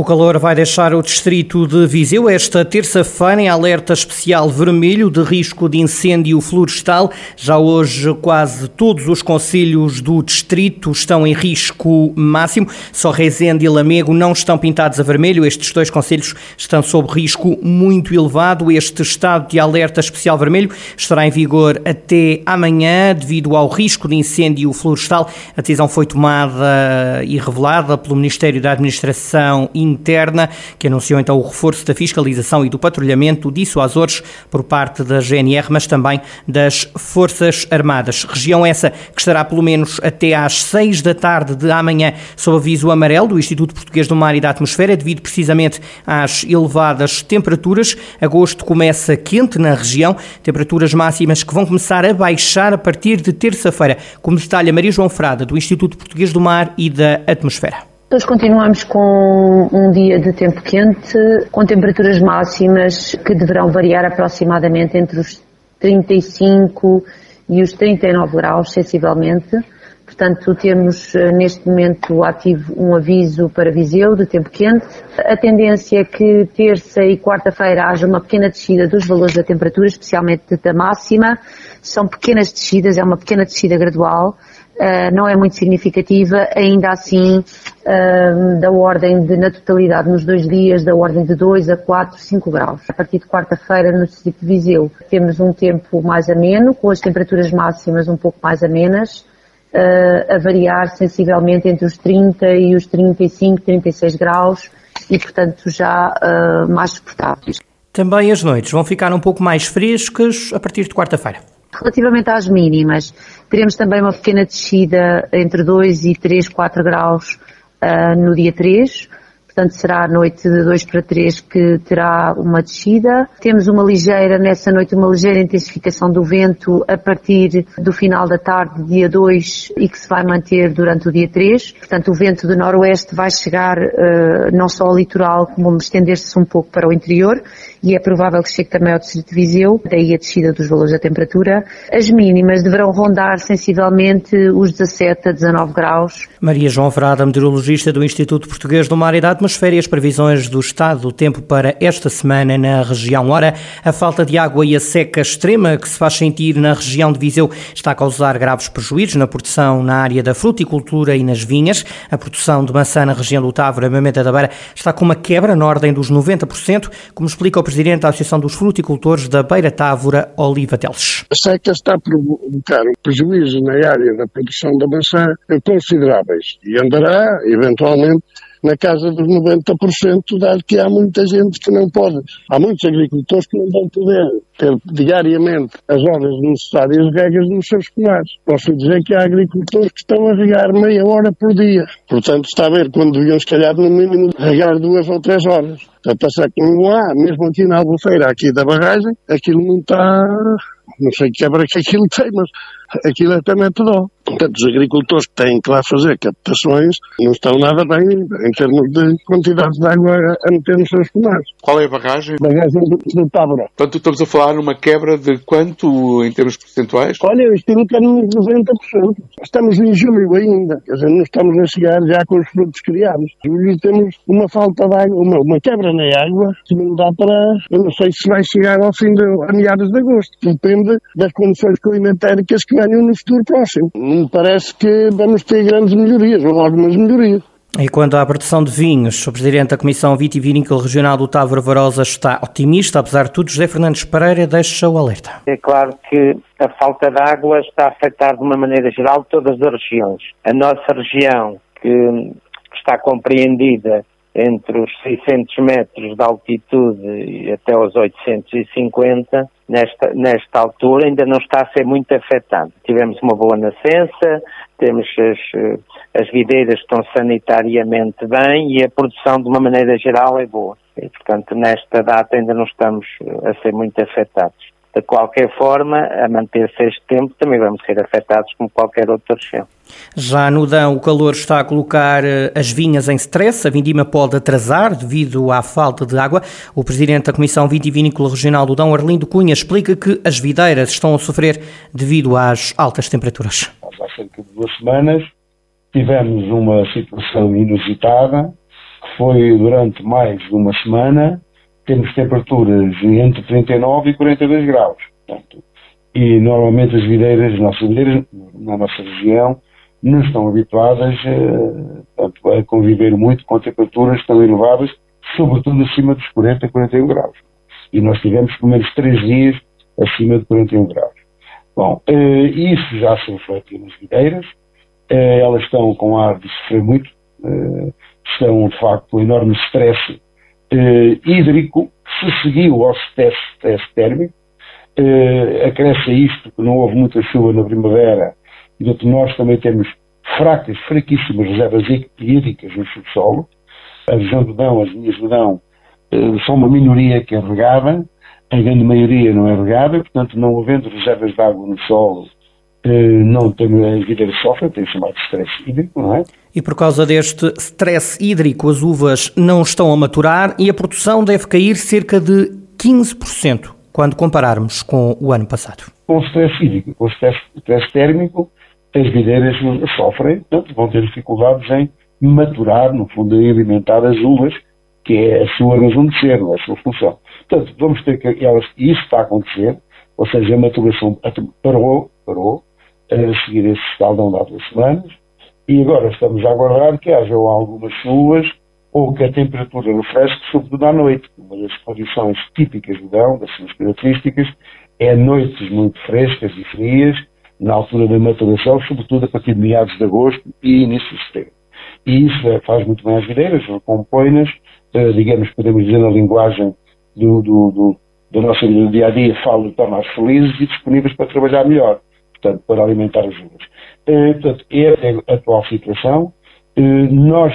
O calor vai deixar o distrito de Viseu esta terça-feira em alerta especial vermelho de risco de incêndio florestal. Já hoje quase todos os concelhos do distrito estão em risco máximo. Só Rezende e Lamego não estão pintados a vermelho. Estes dois concelhos estão sob risco muito elevado. Este estado de alerta especial vermelho estará em vigor até amanhã devido ao risco de incêndio florestal. A decisão foi tomada e revelada pelo Ministério da Administração interna, que anunciou então o reforço da fiscalização e do patrulhamento disso Açores por parte da GNR, mas também das Forças Armadas. Região essa que estará pelo menos até às seis da tarde de amanhã sob aviso amarelo do Instituto Português do Mar e da Atmosfera, devido precisamente às elevadas temperaturas. Agosto começa quente na região, temperaturas máximas que vão começar a baixar a partir de terça-feira, como detalha Maria João Frada, do Instituto Português do Mar e da Atmosfera. Depois continuamos com um dia de tempo quente, com temperaturas máximas que deverão variar aproximadamente entre os 35 e os 39 graus, sensivelmente. Portanto, temos eh, neste momento ativo um aviso para Viseu de tempo quente. A tendência é que terça e quarta-feira haja uma pequena descida dos valores da temperatura, especialmente da máxima. São pequenas descidas, é uma pequena descida gradual. Uh, não é muito significativa, ainda assim uh, da ordem de, na totalidade, nos dois dias, da ordem de 2 a 4, 5 graus. A partir de quarta-feira, no distrito de Viseu, temos um tempo mais ameno, com as temperaturas máximas um pouco mais amenas, uh, a variar sensivelmente entre os 30 e os 35, 36 graus, e portanto já mais suportáveis. Também as noites vão ficar um pouco mais frescas a partir de quarta-feira. Relativamente às mínimas, teremos também uma pequena descida entre 2 e 3, 4 graus uh, no dia 3, portanto será a noite de 2 para 3 que terá uma descida. Temos uma ligeira, nessa noite, uma ligeira intensificação do vento a partir do final da tarde, dia 2, e que se vai manter durante o dia 3. Portanto, o vento do noroeste vai chegar uh, não só ao litoral, como estender-se um pouco para o interior, e é provável que chegue também ao distrito de Viseu, daí a descida dos valores da temperatura. As mínimas deverão rondar sensivelmente os 17 a 19 graus. Maria João Verada, meteorologista do Instituto Português do Mar e da Atmosfera e as previsões do estado do tempo para esta semana na região. Ora, a falta de água e a seca extrema que se faz sentir na região de Viseu está a causar graves prejuízos na produção na área da fruticultura e nas vinhas. A produção de maçã na região do Távora e Mamenta da Beira está com uma quebra na ordem dos 90%, como explica o presidente da Associação dos Fruticultores da Beira Távora, Oliva Teles. A seca está a provocar prejuízos na área da produção da maçã consideráveis e andará, eventualmente, na casa dos 90%, dado que há muita gente que não pode. Há muitos agricultores que não vão poder ter diariamente as horas necessárias regas nos seus pomares. Posso dizer que há agricultores que estão a regar meia hora por dia. Portanto, está a ver quando deviam, se calhar, no mínimo, regar duas ou três horas. Portanto, a que não há, mesmo aqui na albufeira, aqui da barragem, aquilo não está, não sei que quebra que aquilo tem, mas aquilo é também tudo. Portanto, os agricultores que têm que lá fazer captações não estão nada bem em termos de quantidade de água a meter nos seus pomares. Qual é a barragem? Barragem do, do Tábora. Portanto, estamos a falar numa quebra de quanto em termos percentuais? Olha, eu estimo que nos 90%. Estamos em julho ainda, quer dizer, não estamos a chegar já com os frutos criados. Julho temos uma falta de água, uma, uma quebra na água que não dá para... Eu não sei se vai chegar ao fim de, a meados de agosto. Depende das condições climatéricas que venham no futuro próximo me parece que vamos ter grandes melhorias, ou algumas melhorias. E quanto à produção de vinhos, o Presidente da Comissão Vitivinícola Regional do Távora Varosa está otimista, apesar de tudo, José Fernandes Pereira deixa o alerta. É claro que a falta de água está a afetar de uma maneira geral todas as regiões. A nossa região, que está compreendida entre os 600 metros de altitude e até os 850, nesta, nesta altura ainda não está a ser muito afetado. Tivemos uma boa nascença, temos as, as videiras estão sanitariamente bem e a produção de uma maneira geral é boa. E, portanto, nesta data ainda não estamos a ser muito afetados. De qualquer forma, a manter-se este tempo, também vamos ser afetados como qualquer outra região. Já no Dão, o calor está a colocar eh, as vinhas em stress. A vindima pode atrasar devido à falta de água. O presidente da Comissão Vitivinícola Regional do Dão, Arlindo Cunha, explica que as videiras estão a sofrer devido às altas temperaturas. Há cerca de duas semanas tivemos uma situação inusitada, que foi durante mais de uma semana, temos temperaturas entre 39 e 42 graus. Portanto, e normalmente as videiras, as nossas videiras, na nossa região, não estão habituadas eh, portanto, a conviver muito com temperaturas tão elevadas, sobretudo acima dos 40, 41 graus. E nós tivemos pelo menos três dias acima de 41 graus. Bom, eh, isso já se reflete nas videiras, eh, elas estão com ar de sofrer muito, estão de facto com enorme stress hídrico, que se seguiu ao stress, térmico, acresce a isto que não houve muita chuva na primavera e portanto nós também temos fracas, fraquíssimas reservas hídricas no subsolo. A região do Dão, as linhas do Dão, eh, são uma minoria que é regada, a grande maioria não é regada, portanto, não havendo reservas de água no solo, eh, não tem, a vida sofre, tem chamado de stress hídrico, não é? E por causa deste stress hídrico, as uvas não estão a maturar e a produção deve cair cerca de 15% quando compararmos com o ano passado. Com o stress hídrico, com o stress, stress térmico, as videiras sofrem, portanto, vão ter dificuldades em maturar, no fundo, em alimentar as uvas, que é a sua razão de ser, é a sua função. Portanto, vamos ter que elas, e isso está a acontecer, ou seja, a maturação parou, parou, a seguir esse escaldão de há duas semanas, e agora estamos a aguardar que haja algumas chuvas ou que a temperatura refresque, sobretudo à noite. Uma das condições típicas do verão, das suas características, é noites muito frescas e frias, na altura da maturação, sobretudo a partir de meados de agosto e início de setembro. E isso é, faz muito bem as videiras, compõe-nas, eh, digamos, podemos dizer na linguagem do, do, do, da nossa vida do dia a dia, falo de tornar felizes e disponíveis para trabalhar melhor, portanto, para alimentar as uvas. Eh, portanto, essa é a atual situação. Eh, nós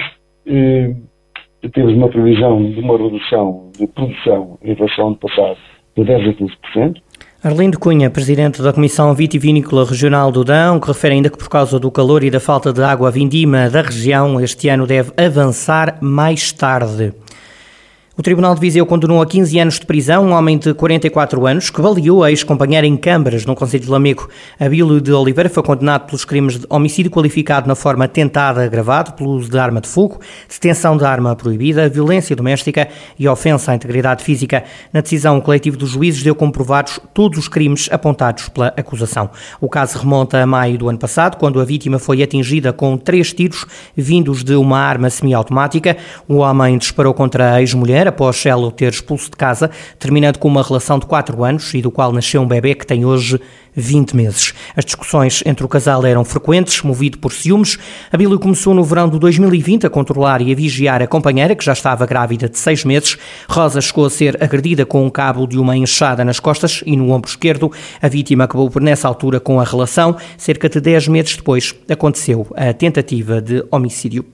temos uma previsão de uma redução de produção em relação ao ano passado de 10 a 15%. Arlindo Cunha, presidente da Comissão Vitivinícola Regional do Dão, que refere ainda que por causa do calor e da falta de água vindima da região, este ano deve avançar mais tarde. O Tribunal de Viseu condenou a 15 anos de prisão um homem de 44 anos que baleou a ex-companheira em Câmaras, no Conselho de Lamego. Abílio de Oliveira foi condenado pelos crimes de homicídio qualificado na forma tentada agravado pelo uso de arma de fogo, detenção de arma proibida, violência doméstica e ofensa à integridade física. Na decisão, o coletivo dos juízes deu comprovados todos os crimes apontados pela acusação. O caso remonta a maio do ano passado, quando a vítima foi atingida com três tiros vindos de uma arma semiautomática. O homem disparou contra a ex-mulher após ela o ter expulso de casa, terminando com uma relação de 4 anos e do qual nasceu um bebê que tem hoje 20 meses. As discussões entre o casal eram frequentes, movido por ciúmes. A Bíblia começou no verão de 2020 a controlar e a vigiar a companheira, que já estava grávida de 6 meses. Rosa chegou a ser agredida com um cabo de uma enxada nas costas e no ombro esquerdo. A vítima acabou por, nessa altura, com a relação. Cerca de 10 meses depois, aconteceu a tentativa de homicídio.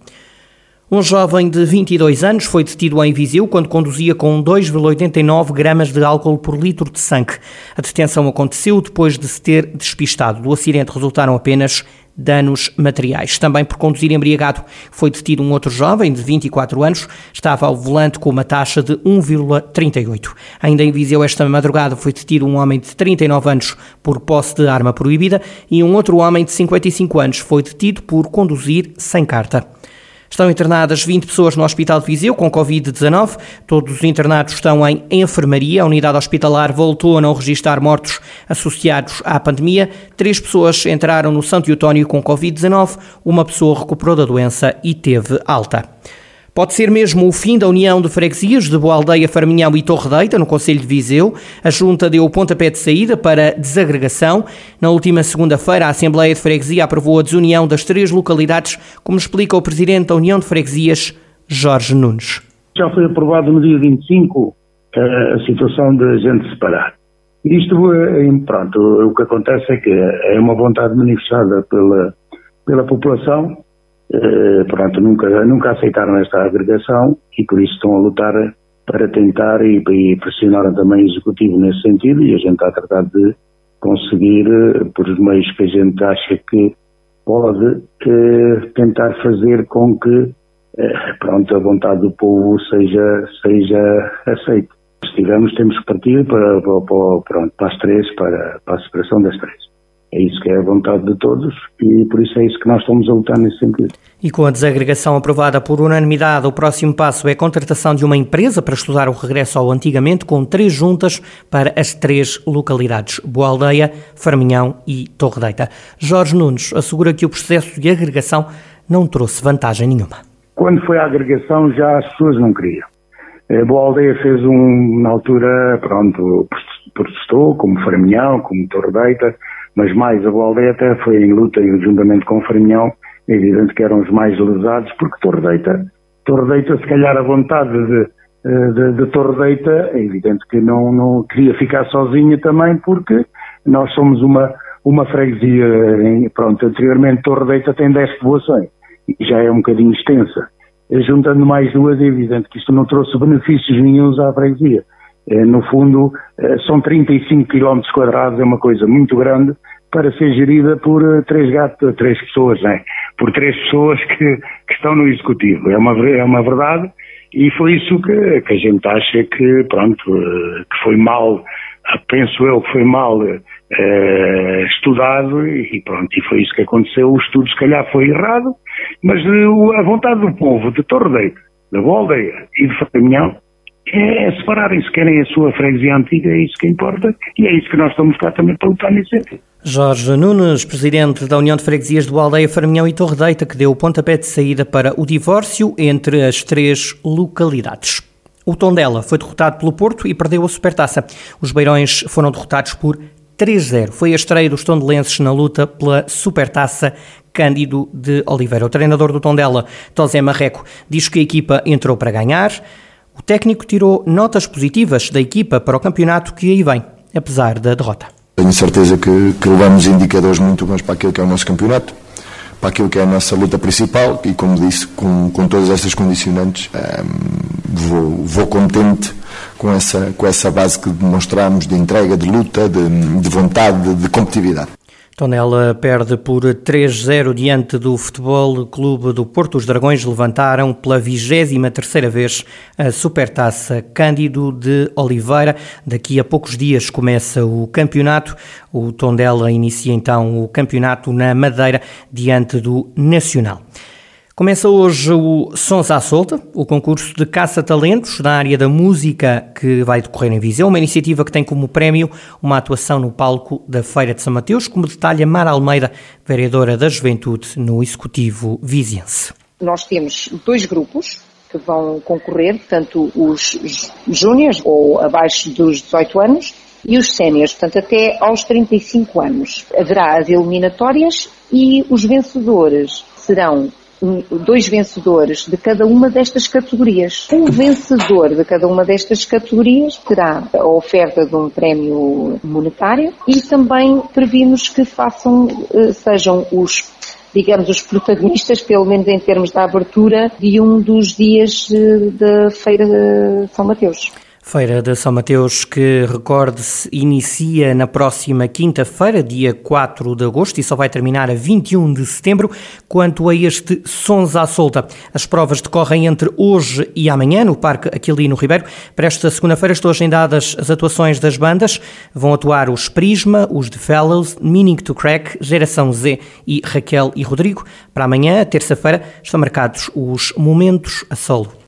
Um jovem de 22 anos foi detido em Viseu quando conduzia com 2,89 gramas de álcool por litro de sangue. A detenção aconteceu depois de se ter despistado. Do acidente resultaram apenas danos materiais. Também por conduzir embriagado foi detido um outro jovem de 24 anos, estava ao volante com uma taxa de 1,38. Ainda em Viseu esta madrugada foi detido um homem de 39 anos por posse de arma proibida e um outro homem de 55 anos foi detido por conduzir sem carta. Estão internadas 20 pessoas no Hospital de Viseu com Covid-19. Todos os internados estão em enfermaria. A unidade hospitalar voltou a não registrar mortos associados à pandemia. Três pessoas entraram no Santo Eutónio com Covid-19. Uma pessoa recuperou da doença e teve alta. Pode ser mesmo o fim da União de Freguesias de Boa Aldeia, Farminhão e Torredeita, no Conselho de Viseu. A Junta deu o pontapé de saída para desagregação. Na última segunda-feira, a Assembleia de Freguesia aprovou a desunião das três localidades, como explica o Presidente da União de Freguesias, Jorge Nunes. Já foi aprovado no dia 25 eh, a situação de a gente separar. Isto, eh, pronto, o que acontece é que é uma vontade manifestada pela, pela população eh, pronto, nunca, nunca aceitaram esta agregação e por isso estão a lutar para tentar e, e pressionaram também o Executivo nesse sentido e a gente está a tratar de conseguir, eh, por os meios que a gente acha que pode, eh, tentar fazer com que pronto, a vontade do povo seja, seja aceita. Se tivermos, temos que partir para, para, para, para as três, para, para a separação das três. É isso que é a vontade de todos e por isso é isso que nós estamos a lutar nesse sentido. E com a desagregação aprovada por unanimidade, o próximo passo é a contratação de uma empresa para estudar o regresso ao antigamente, com três juntas para as três localidades: Boa Aldeia, Farminhão e Torre Deita. Jorge Nunes assegura que o processo de agregação não trouxe vantagem nenhuma. Quando foi a agregação, já as pessoas não queriam. A Boa Aldeia fez um, na altura, pronto, protestou, como Farminhão, como Torre Deita mas mais a até foi em luta e juntamente com o Farinhão, é evidente que eram os mais lesados, porque Torredeita, Torredeita, se calhar a vontade de, de, de Torredeita, é evidente que não, não queria ficar sozinha também, porque nós somos uma, uma freguesia, em, pronto, anteriormente Torredeita tem 10 povoações, e já é um bocadinho extensa. Juntando mais duas, é evidente que isto não trouxe benefícios nenhums à freguesia. É, no fundo, é, são 35 km quadrados, é uma coisa muito grande para ser gerida por eh, três gatos, três pessoas, né? por três pessoas que, que, estão no executivo. É uma, é uma verdade e foi isso que, que a gente acha que, pronto, eh, que foi mal, penso eu que foi mal eh, estudado e pronto, e foi isso que aconteceu. O estudo se calhar foi errado, mas a vontade do povo de Torredeiro, da Boldeia e de Faminhão é, é separarem-se, querem a sua freguesia antiga, é isso que importa e é isso que nós estamos cá também para lutar nesse sentido. Jorge Nunes, presidente da União de Freguesias do Aldeia Farminhão e Torre Deita, que deu o pontapé de saída para o divórcio entre as três localidades. O Tondela foi derrotado pelo Porto e perdeu a Supertaça. Os Beirões foram derrotados por 3-0. Foi a estreia dos tondelenses na luta pela Supertaça Cândido de Oliveira. O treinador do Tondela, Tosé Marreco, diz que a equipa entrou para ganhar. O técnico tirou notas positivas da equipa para o campeonato que aí vem, apesar da derrota. Tenho certeza que, que levamos indicadores muito bons para aquilo que é o nosso campeonato, para aquilo que é a nossa luta principal e, como disse, com, com todas estas condicionantes, ehm, vou, vou contente com essa, com essa base que demonstramos de entrega, de luta, de, de vontade, de, de competitividade. Tonela perde por 3-0 diante do Futebol Clube do Porto. Os Dragões levantaram pela 23ª vez a Supertaça Cândido de Oliveira. Daqui a poucos dias começa o campeonato. O Tondela inicia então o campeonato na Madeira diante do Nacional. Começa hoje o Sons à Solta, o concurso de caça-talentos na área da música que vai decorrer em Viseu, uma iniciativa que tem como prémio uma atuação no palco da Feira de São Mateus, como detalha Mara Almeida, vereadora da Juventude no Executivo Viziense. Nós temos dois grupos que vão concorrer, tanto os júniores ou abaixo dos 18 anos e os séniores, portanto até aos 35 anos. Haverá as eliminatórias e os vencedores serão dois vencedores de cada uma destas categorias. Um vencedor de cada uma destas categorias terá a oferta de um prémio monetário e também previmos que façam, eh, sejam os digamos, os protagonistas, pelo menos em termos da abertura, de um dos dias eh, da Feira de São Mateus. Feira de São Mateus, que recorde-se, inicia na próxima quinta-feira, dia 4 de agosto, e só vai terminar a 21 de setembro. Quanto a este Sons à Solta, as provas decorrem entre hoje e amanhã no Parque Aquilino Ribeiro. Para esta segunda-feira estão agendadas as atuações das bandas. Vão atuar os Prisma, os The Fellows, Meaning to Crack, Geração Z e Raquel e Rodrigo. Para amanhã, terça-feira, estão marcados os Momentos a Solo.